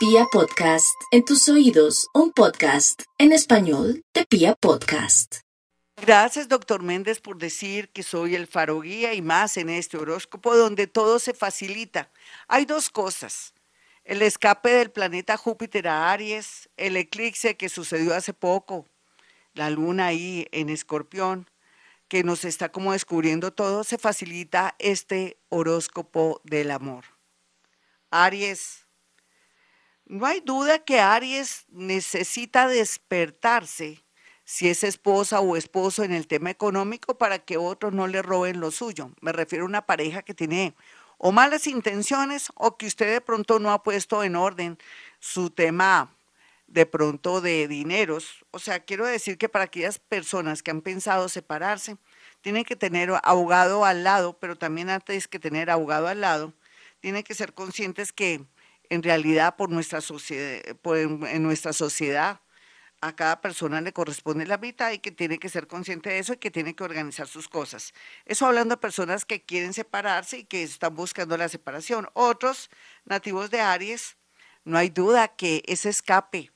Pia Podcast, en tus oídos, un podcast en español de Pia Podcast. Gracias, doctor Méndez, por decir que soy el faro guía y más en este horóscopo donde todo se facilita. Hay dos cosas. El escape del planeta Júpiter a Aries, el eclipse que sucedió hace poco, la luna ahí en Escorpión, que nos está como descubriendo todo, se facilita este horóscopo del amor. Aries, no hay duda que Aries necesita despertarse si es esposa o esposo en el tema económico para que otros no le roben lo suyo. Me refiero a una pareja que tiene o malas intenciones o que usted de pronto no ha puesto en orden su tema de pronto de dineros. O sea, quiero decir que para aquellas personas que han pensado separarse, tienen que tener abogado al lado, pero también antes que tener abogado al lado, tienen que ser conscientes que en realidad por nuestra sociedad, en nuestra sociedad a cada persona le corresponde la mitad y que tiene que ser consciente de eso y que tiene que organizar sus cosas. Eso hablando de personas que quieren separarse y que están buscando la separación. Otros nativos de Aries, no hay duda que ese escape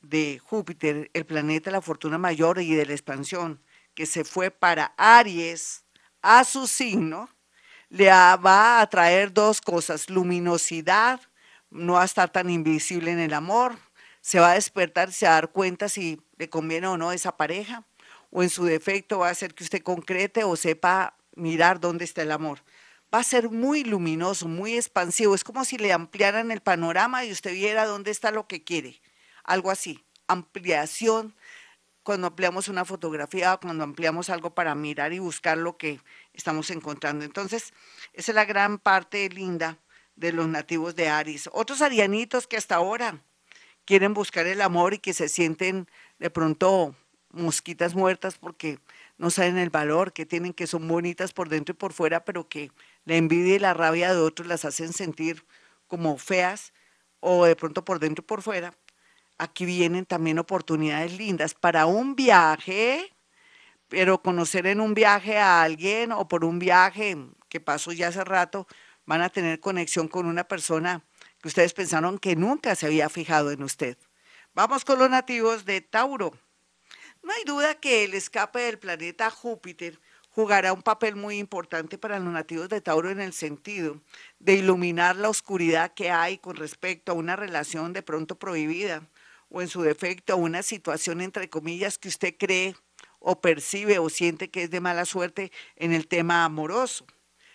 de Júpiter, el planeta de la fortuna mayor y de la expansión, que se fue para Aries a su signo, le va a traer dos cosas, luminosidad no va a estar tan invisible en el amor, se va a despertar, se va a dar cuenta si le conviene o no esa pareja, o en su defecto va a hacer que usted concrete o sepa mirar dónde está el amor. Va a ser muy luminoso, muy expansivo, es como si le ampliaran el panorama y usted viera dónde está lo que quiere, algo así, ampliación cuando ampliamos una fotografía, cuando ampliamos algo para mirar y buscar lo que estamos encontrando. Entonces, esa es la gran parte linda de los nativos de Aries. Otros arianitos que hasta ahora quieren buscar el amor y que se sienten de pronto mosquitas muertas porque no saben el valor que tienen, que son bonitas por dentro y por fuera, pero que la envidia y la rabia de otros las hacen sentir como feas o de pronto por dentro y por fuera. Aquí vienen también oportunidades lindas para un viaje, pero conocer en un viaje a alguien o por un viaje que pasó ya hace rato, van a tener conexión con una persona que ustedes pensaron que nunca se había fijado en usted. Vamos con los nativos de Tauro. No hay duda que el escape del planeta Júpiter jugará un papel muy importante para los nativos de Tauro en el sentido de iluminar la oscuridad que hay con respecto a una relación de pronto prohibida o en su defecto a una situación entre comillas que usted cree o percibe o siente que es de mala suerte en el tema amoroso.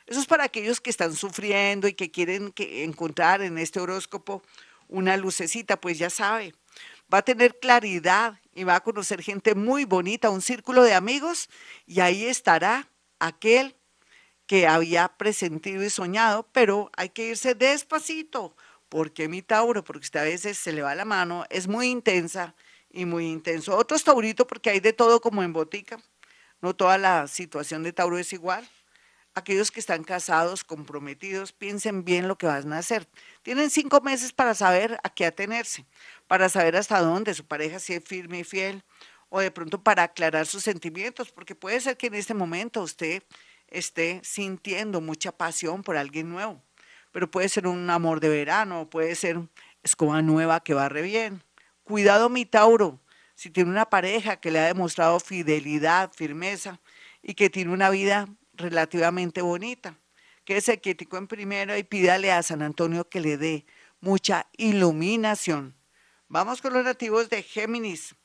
Eso es para aquellos que están sufriendo y que quieren encontrar en este horóscopo una lucecita, pues ya sabe, va a tener claridad y va a conocer gente muy bonita, un círculo de amigos, y ahí estará aquel que había presentido y soñado, pero hay que irse despacito, porque mi Tauro, porque usted a veces se le va la mano, es muy intensa y muy intenso. Otro es Taurito, porque hay de todo como en botica, no toda la situación de Tauro es igual aquellos que están casados, comprometidos, piensen bien lo que van a hacer. Tienen cinco meses para saber a qué atenerse, para saber hasta dónde su pareja si es firme y fiel, o de pronto para aclarar sus sentimientos, porque puede ser que en este momento usted esté sintiendo mucha pasión por alguien nuevo, pero puede ser un amor de verano, puede ser escoba nueva que va re bien. Cuidado mi Tauro, si tiene una pareja que le ha demostrado fidelidad, firmeza y que tiene una vida relativamente bonita. Quédese quietico en primero y pídale a San Antonio que le dé mucha iluminación. Vamos con los nativos de Géminis.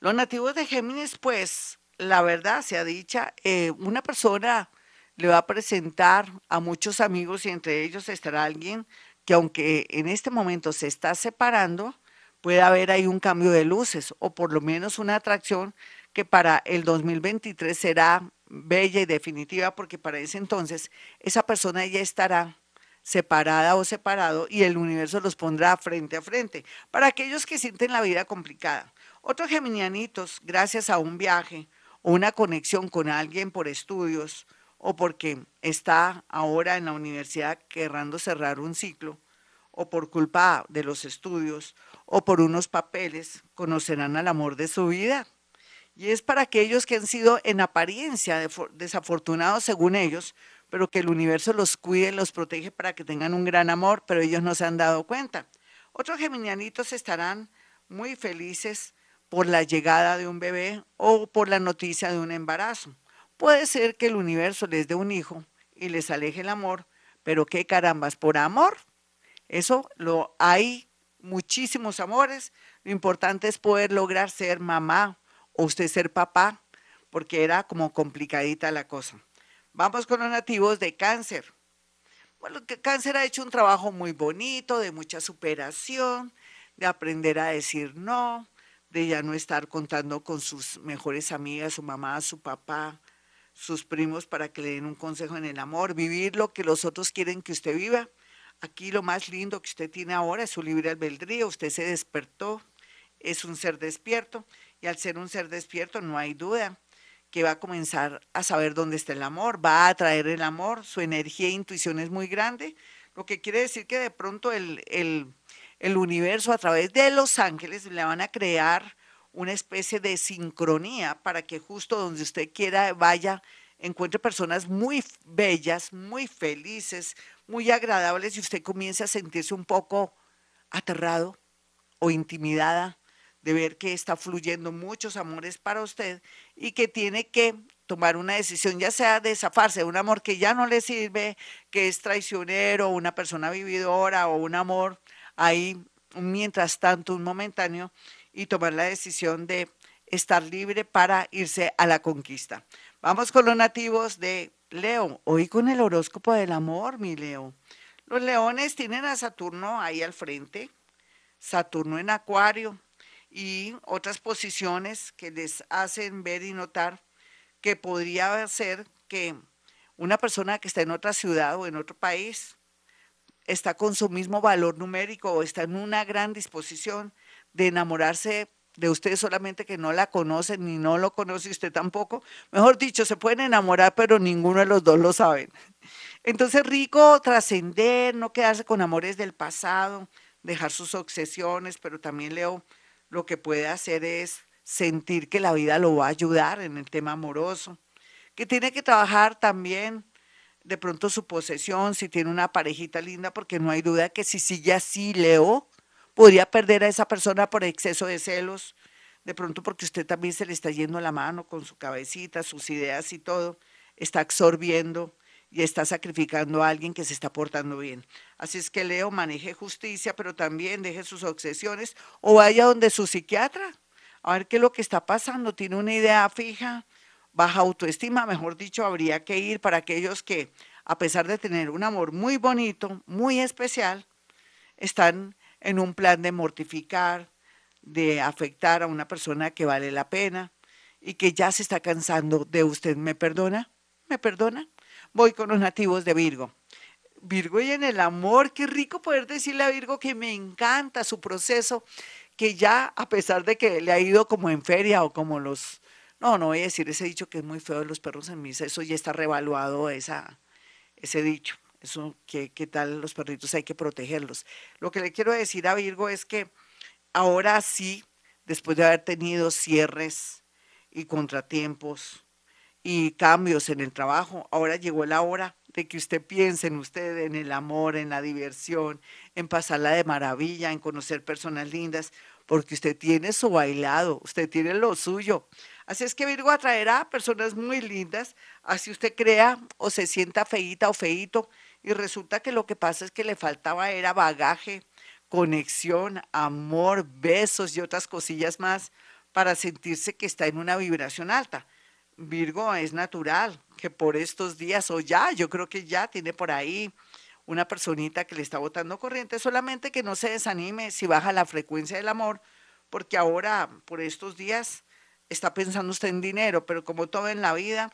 Los nativos de Géminis, pues, la verdad sea dicha, eh, una persona le va a presentar a muchos amigos y entre ellos estará alguien que aunque en este momento se está separando, puede haber ahí un cambio de luces o por lo menos una atracción que para el 2023 será bella y definitiva porque para ese entonces esa persona ya estará separada o separado y el universo los pondrá frente a frente. Para aquellos que sienten la vida complicada. Otros geminianitos, gracias a un viaje o una conexión con alguien por estudios o porque está ahora en la universidad querrando cerrar un ciclo o por culpa de los estudios o por unos papeles, conocerán al amor de su vida y es para aquellos que han sido en apariencia desafortunados según ellos, pero que el universo los cuide los protege para que tengan un gran amor, pero ellos no se han dado cuenta. Otros geminianitos estarán muy felices por la llegada de un bebé o por la noticia de un embarazo. Puede ser que el universo les dé un hijo y les aleje el amor, pero qué carambas, por amor. Eso lo hay muchísimos amores. Lo importante es poder lograr ser mamá o usted ser papá, porque era como complicadita la cosa. Vamos con los nativos de cáncer. Bueno, cáncer ha hecho un trabajo muy bonito, de mucha superación, de aprender a decir no, de ya no estar contando con sus mejores amigas, su mamá, su papá, sus primos para que le den un consejo en el amor, vivir lo que los otros quieren que usted viva. Aquí lo más lindo que usted tiene ahora es su libre albedrío, usted se despertó, es un ser despierto y al ser un ser despierto no hay duda que va a comenzar a saber dónde está el amor, va a atraer el amor, su energía e intuición es muy grande, lo que quiere decir que de pronto el, el universo a través de los ángeles le van a crear una especie de sincronía para que justo donde usted quiera vaya, encuentre personas muy bellas, muy felices, muy agradables y usted comience a sentirse un poco aterrado o intimidada de ver que está fluyendo muchos amores para usted y que tiene que tomar una decisión, ya sea de zafarse de un amor que ya no le sirve, que es traicionero, una persona vividora o un amor ahí mientras tanto, un momentáneo, y tomar la decisión de estar libre para irse a la conquista. Vamos con los nativos de Leo. Hoy con el horóscopo del amor, mi Leo. Los leones tienen a Saturno ahí al frente, Saturno en Acuario, y otras posiciones que les hacen ver y notar que podría ser que una persona que está en otra ciudad o en otro país está con su mismo valor numérico o está en una gran disposición de enamorarse de usted solamente que no la conoce ni no lo conoce usted tampoco. Mejor dicho, se pueden enamorar, pero ninguno de los dos lo saben. Entonces, rico trascender, no quedarse con amores del pasado, dejar sus obsesiones, pero también Leo lo que puede hacer es sentir que la vida lo va a ayudar en el tema amoroso, que tiene que trabajar también de pronto su posesión, si tiene una parejita linda, porque no hay duda que si sigue así, Leo, podría perder a esa persona por exceso de celos, de pronto porque usted también se le está yendo la mano con su cabecita, sus ideas y todo, está absorbiendo y está sacrificando a alguien que se está portando bien. Así es que Leo maneje justicia, pero también deje sus obsesiones o vaya donde su psiquiatra a ver qué es lo que está pasando. Tiene una idea fija, baja autoestima, mejor dicho, habría que ir para aquellos que, a pesar de tener un amor muy bonito, muy especial, están en un plan de mortificar, de afectar a una persona que vale la pena y que ya se está cansando de usted. ¿Me perdona? ¿Me perdona? Voy con los nativos de Virgo. Virgo y en el amor, qué rico poder decirle a Virgo que me encanta su proceso, que ya a pesar de que le ha ido como en feria o como los, no, no voy a decir ese dicho que es muy feo de los perros en misa, eso ya está revaluado esa, ese dicho, eso, ¿qué, qué tal los perritos? Hay que protegerlos. Lo que le quiero decir a Virgo es que ahora sí, después de haber tenido cierres y contratiempos, y cambios en el trabajo. Ahora llegó la hora de que usted piense en usted, en el amor, en la diversión, en pasarla de maravilla, en conocer personas lindas, porque usted tiene su bailado, usted tiene lo suyo. Así es que Virgo atraerá personas muy lindas, así usted crea o se sienta feíta o feíto, y resulta que lo que pasa es que le faltaba era bagaje, conexión, amor, besos y otras cosillas más para sentirse que está en una vibración alta. Virgo es natural que por estos días o ya, yo creo que ya tiene por ahí una personita que le está botando corriente, solamente que no se desanime si baja la frecuencia del amor, porque ahora por estos días está pensando usted en dinero, pero como todo en la vida,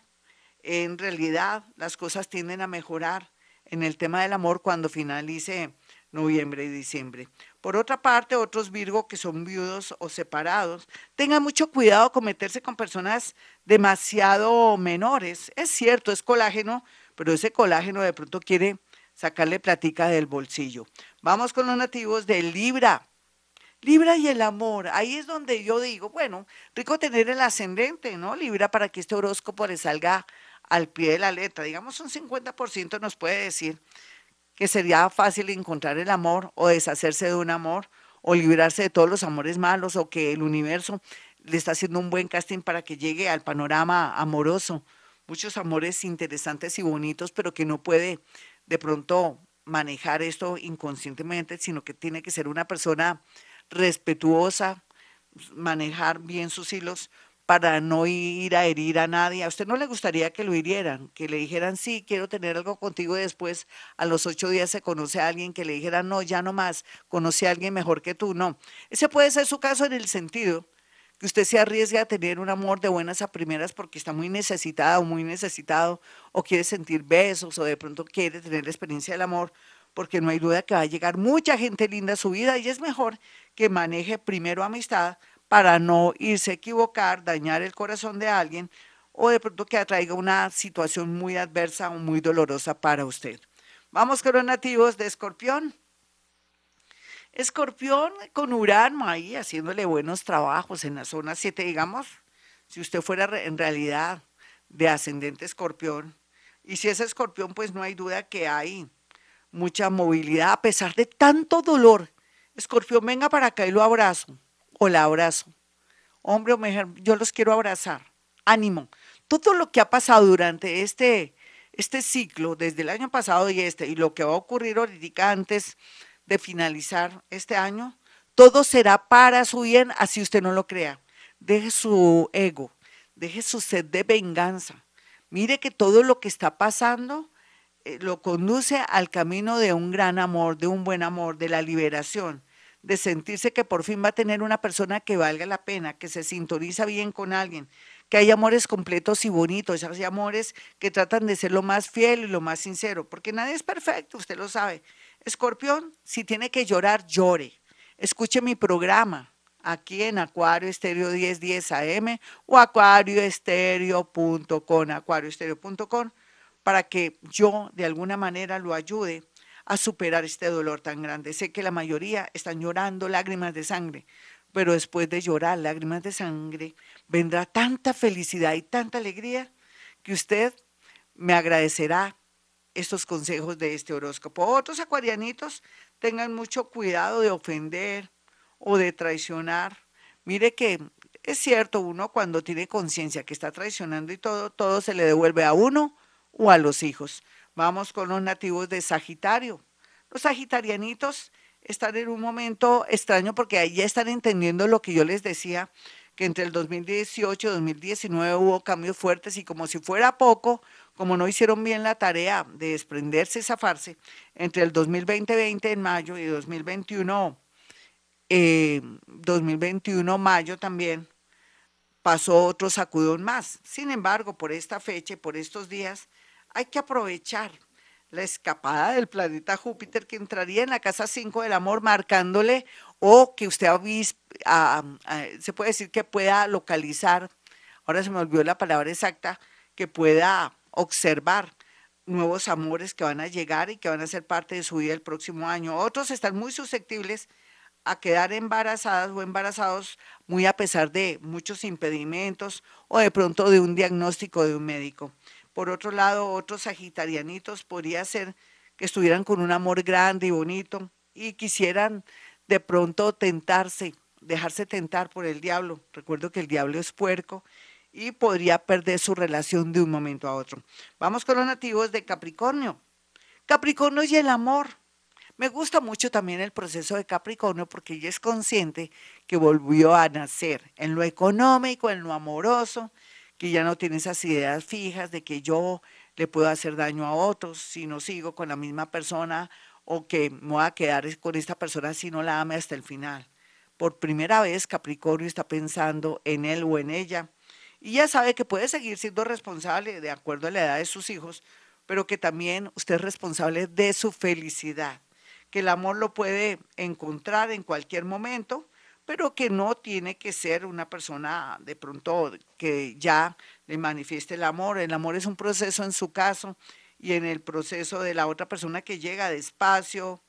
en realidad las cosas tienden a mejorar en el tema del amor cuando finalice noviembre y diciembre. Por otra parte, otros Virgo que son viudos o separados, tengan mucho cuidado con meterse con personas demasiado menores. Es cierto, es colágeno, pero ese colágeno de pronto quiere sacarle platica del bolsillo. Vamos con los nativos de Libra. Libra y el amor, ahí es donde yo digo, bueno, rico tener el ascendente, ¿no? Libra para que este horóscopo le salga al pie de la letra, digamos un 50% nos puede decir que sería fácil encontrar el amor o deshacerse de un amor o librarse de todos los amores malos o que el universo le está haciendo un buen casting para que llegue al panorama amoroso. Muchos amores interesantes y bonitos, pero que no puede de pronto manejar esto inconscientemente, sino que tiene que ser una persona respetuosa, manejar bien sus hilos para no ir a herir a nadie. ¿A usted no le gustaría que lo hirieran? Que le dijeran, sí, quiero tener algo contigo y después a los ocho días se conoce a alguien que le dijera, no, ya no más, conoce a alguien mejor que tú. No, ese puede ser su caso en el sentido que usted se arriesgue a tener un amor de buenas a primeras porque está muy necesitada o muy necesitado o quiere sentir besos o de pronto quiere tener la experiencia del amor porque no hay duda que va a llegar mucha gente linda a su vida y es mejor que maneje primero amistad para no irse a equivocar, dañar el corazón de alguien o de pronto que atraiga una situación muy adversa o muy dolorosa para usted. Vamos con los nativos de Escorpión. Escorpión con Urano ahí haciéndole buenos trabajos en la zona 7, digamos, si usted fuera en realidad de ascendente escorpión, y si es escorpión, pues no hay duda que hay mucha movilidad a pesar de tanto dolor. Escorpión, venga para acá y lo abrazo, o la abrazo. Hombre o mujer, yo los quiero abrazar. Ánimo. Todo lo que ha pasado durante este, este ciclo, desde el año pasado y este, y lo que va a ocurrir ahorita antes de finalizar este año, todo será para su bien, así usted no lo crea. Deje su ego, deje su sed de venganza. Mire que todo lo que está pasando eh, lo conduce al camino de un gran amor, de un buen amor, de la liberación, de sentirse que por fin va a tener una persona que valga la pena, que se sintoniza bien con alguien, que hay amores completos y bonitos, hay amores que tratan de ser lo más fiel y lo más sincero, porque nadie es perfecto, usted lo sabe. Escorpión, si tiene que llorar, llore. Escuche mi programa aquí en Acuario Estéreo 1010 AM o acuarioestereo.com, acuarioestereo.com, para que yo de alguna manera lo ayude a superar este dolor tan grande. Sé que la mayoría están llorando lágrimas de sangre, pero después de llorar lágrimas de sangre vendrá tanta felicidad y tanta alegría que usted me agradecerá estos consejos de este horóscopo. Otros acuarianitos tengan mucho cuidado de ofender o de traicionar. Mire que es cierto, uno cuando tiene conciencia que está traicionando y todo, todo se le devuelve a uno o a los hijos. Vamos con los nativos de Sagitario. Los sagitarianitos están en un momento extraño porque ahí ya están entendiendo lo que yo les decía, que entre el 2018 y 2019 hubo cambios fuertes y como si fuera poco, como no hicieron bien la tarea de desprenderse zafarse, entre el 2020 en mayo y 2021, 2021 eh, mayo también, pasó otro sacudón más. Sin embargo, por esta fecha y por estos días, hay que aprovechar la escapada del planeta Júpiter que entraría en la casa 5 del amor, marcándole o que usted se puede decir que pueda localizar, ahora se me olvidó la palabra exacta, que pueda observar nuevos amores que van a llegar y que van a ser parte de su vida el próximo año. Otros están muy susceptibles a quedar embarazadas o embarazados muy a pesar de muchos impedimentos o de pronto de un diagnóstico de un médico. Por otro lado, otros sagitarianitos podría ser que estuvieran con un amor grande y bonito y quisieran de pronto tentarse, dejarse tentar por el diablo. Recuerdo que el diablo es puerco y podría perder su relación de un momento a otro. Vamos con los nativos de Capricornio. Capricornio y el amor. Me gusta mucho también el proceso de Capricornio porque ella es consciente que volvió a nacer en lo económico, en lo amoroso, que ya no tiene esas ideas fijas de que yo le puedo hacer daño a otros si no sigo con la misma persona o que me voy a quedar con esta persona si no la ame hasta el final. Por primera vez Capricornio está pensando en él o en ella y ya sabe que puede seguir siendo responsable de acuerdo a la edad de sus hijos, pero que también usted es responsable de su felicidad, que el amor lo puede encontrar en cualquier momento, pero que no tiene que ser una persona de pronto que ya le manifieste el amor. El amor es un proceso en su caso y en el proceso de la otra persona que llega despacio,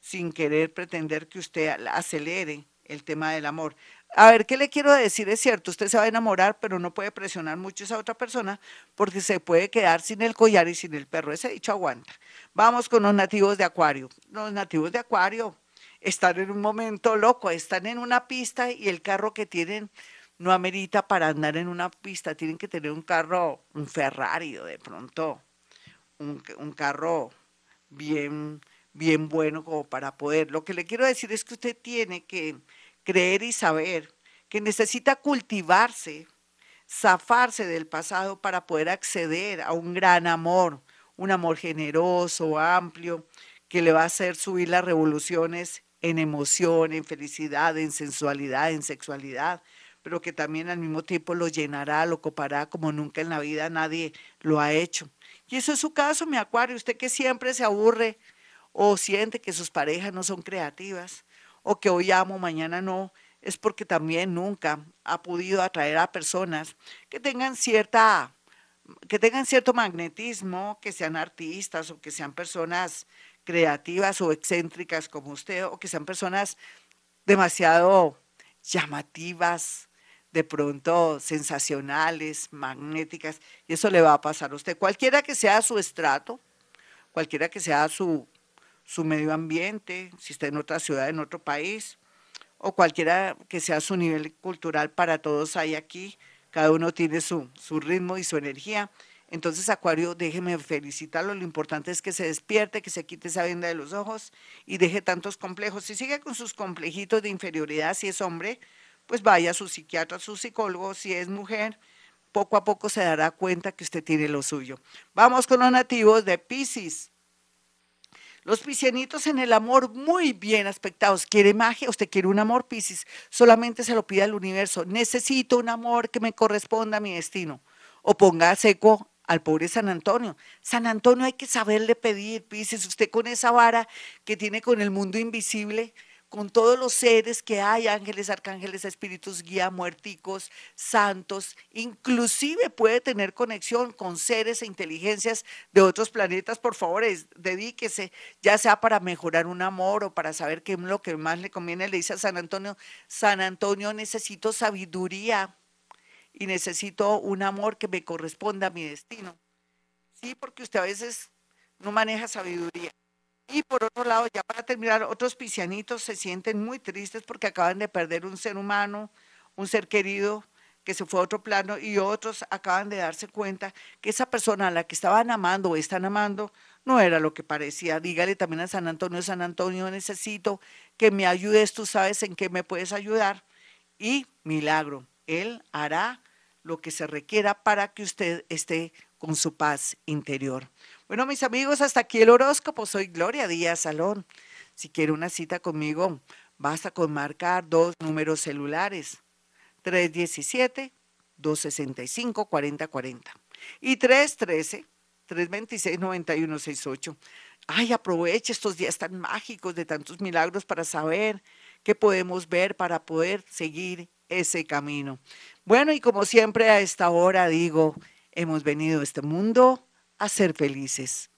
sin querer pretender que usted acelere el tema del amor. A ver, ¿qué le quiero decir? Es cierto, usted se va a enamorar, pero no puede presionar mucho a esa otra persona porque se puede quedar sin el collar y sin el perro. Ese dicho aguanta. Vamos con los nativos de Acuario. Los nativos de Acuario están en un momento loco, están en una pista y el carro que tienen no amerita para andar en una pista. Tienen que tener un carro, un Ferrari o de pronto, un, un carro bien, bien bueno como para poder. Lo que le quiero decir es que usted tiene que creer y saber que necesita cultivarse, zafarse del pasado para poder acceder a un gran amor, un amor generoso, amplio, que le va a hacer subir las revoluciones en emoción, en felicidad, en sensualidad, en sexualidad, pero que también al mismo tiempo lo llenará, lo copará como nunca en la vida nadie lo ha hecho. Y eso es su caso, mi acuario, usted que siempre se aburre o siente que sus parejas no son creativas, o que hoy amo, mañana no, es porque también nunca ha podido atraer a personas que tengan cierta que tengan cierto magnetismo, que sean artistas o que sean personas creativas o excéntricas como usted o que sean personas demasiado llamativas, de pronto sensacionales, magnéticas, y eso le va a pasar a usted. Cualquiera que sea su estrato, cualquiera que sea su su medio ambiente, si está en otra ciudad, en otro país, o cualquiera que sea su nivel cultural, para todos hay aquí, cada uno tiene su, su ritmo y su energía. Entonces, Acuario, déjeme felicitarlo. Lo importante es que se despierte, que se quite esa venda de los ojos y deje tantos complejos. Si sigue con sus complejitos de inferioridad, si es hombre, pues vaya a su psiquiatra, a su psicólogo. Si es mujer, poco a poco se dará cuenta que usted tiene lo suyo. Vamos con los nativos de Pisces. Los piscianitos en el amor muy bien aspectados. ¿Quiere magia? ¿Usted quiere un amor, Piscis? Solamente se lo pide al universo. Necesito un amor que me corresponda a mi destino. O ponga seco al pobre San Antonio. San Antonio hay que saberle pedir, Piscis. Usted con esa vara que tiene con el mundo invisible, con todos los seres que hay, ángeles, arcángeles, espíritus, guía, muerticos, santos, inclusive puede tener conexión con seres e inteligencias de otros planetas, por favor, dedíquese, ya sea para mejorar un amor o para saber qué es lo que más le conviene, le dice a San Antonio, San Antonio, necesito sabiduría y necesito un amor que me corresponda a mi destino. Sí, porque usted a veces no maneja sabiduría. Y por otro lado, ya para terminar, otros piscianitos se sienten muy tristes porque acaban de perder un ser humano, un ser querido que se fue a otro plano y otros acaban de darse cuenta que esa persona a la que estaban amando o están amando no era lo que parecía. Dígale también a San Antonio, San Antonio, necesito que me ayudes, tú sabes en qué me puedes ayudar. Y milagro, Él hará lo que se requiera para que usted esté con su paz interior. Bueno, mis amigos, hasta aquí el horóscopo. Soy Gloria Díaz Salón. Si quiere una cita conmigo, basta con marcar dos números celulares, 317-265-4040 y 313-326-9168. Ay, aproveche estos días tan mágicos de tantos milagros para saber qué podemos ver para poder seguir ese camino. Bueno, y como siempre a esta hora digo, hemos venido a este mundo a ser felices.